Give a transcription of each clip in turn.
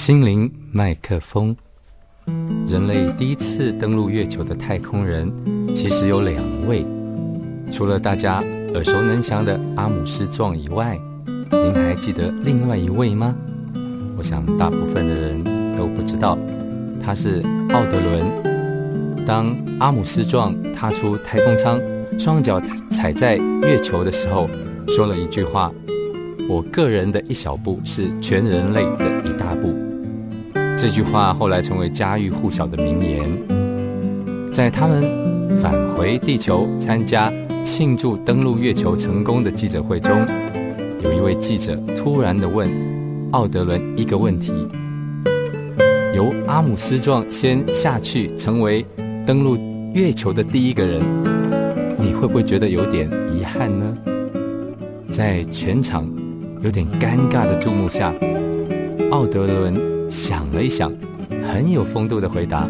心灵麦克风。人类第一次登陆月球的太空人，其实有两位。除了大家耳熟能详的阿姆斯壮以外，您还记得另外一位吗？我想大部分的人都不知道，他是奥德伦。当阿姆斯壮踏出太空舱，双脚踩在月球的时候，说了一句话：“我个人的一小步，是全人类的一大步。”这句话后来成为家喻户晓的名言。在他们返回地球参加庆祝登陆月球成功的记者会中，有一位记者突然的问奥德伦一个问题：由阿姆斯壮先下去成为登陆月球的第一个人，你会不会觉得有点遗憾呢？在全场有点尴尬的注目下，奥德伦想了一想，很有风度的回答：“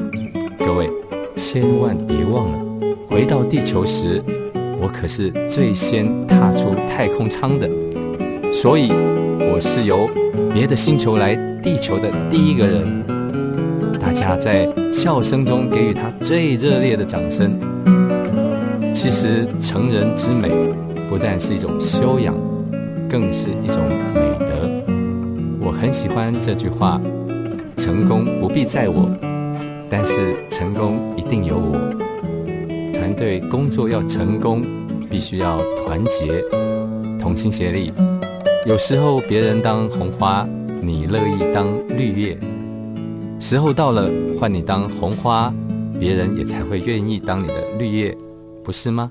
各位，千万别忘了，回到地球时，我可是最先踏出太空舱的，所以我是由别的星球来地球的第一个人。”大家在笑声中给予他最热烈的掌声。其实，成人之美不但是一种修养，更是一种美德。我很喜欢这句话：“成功不必在我，但是成功一定有我。”团队工作要成功，必须要团结、同心协力。有时候别人当红花，你乐意当绿叶。时候到了，换你当红花，别人也才会愿意当你的绿叶，不是吗？